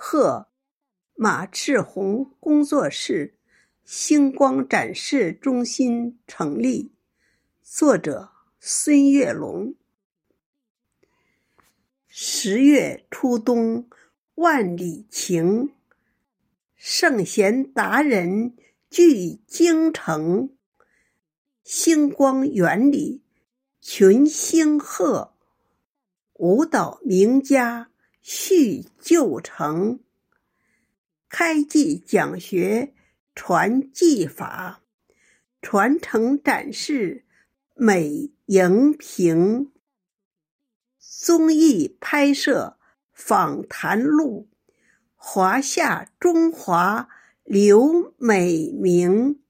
贺马赤红工作室星光展示中心成立。作者孙月龙。十月初冬万里晴，圣贤达人聚京城。星光园里群星贺，舞蹈名家叙旧城。开技讲学传技法，传承展示美荧屏。综艺拍摄访谈录，华夏中华留美名。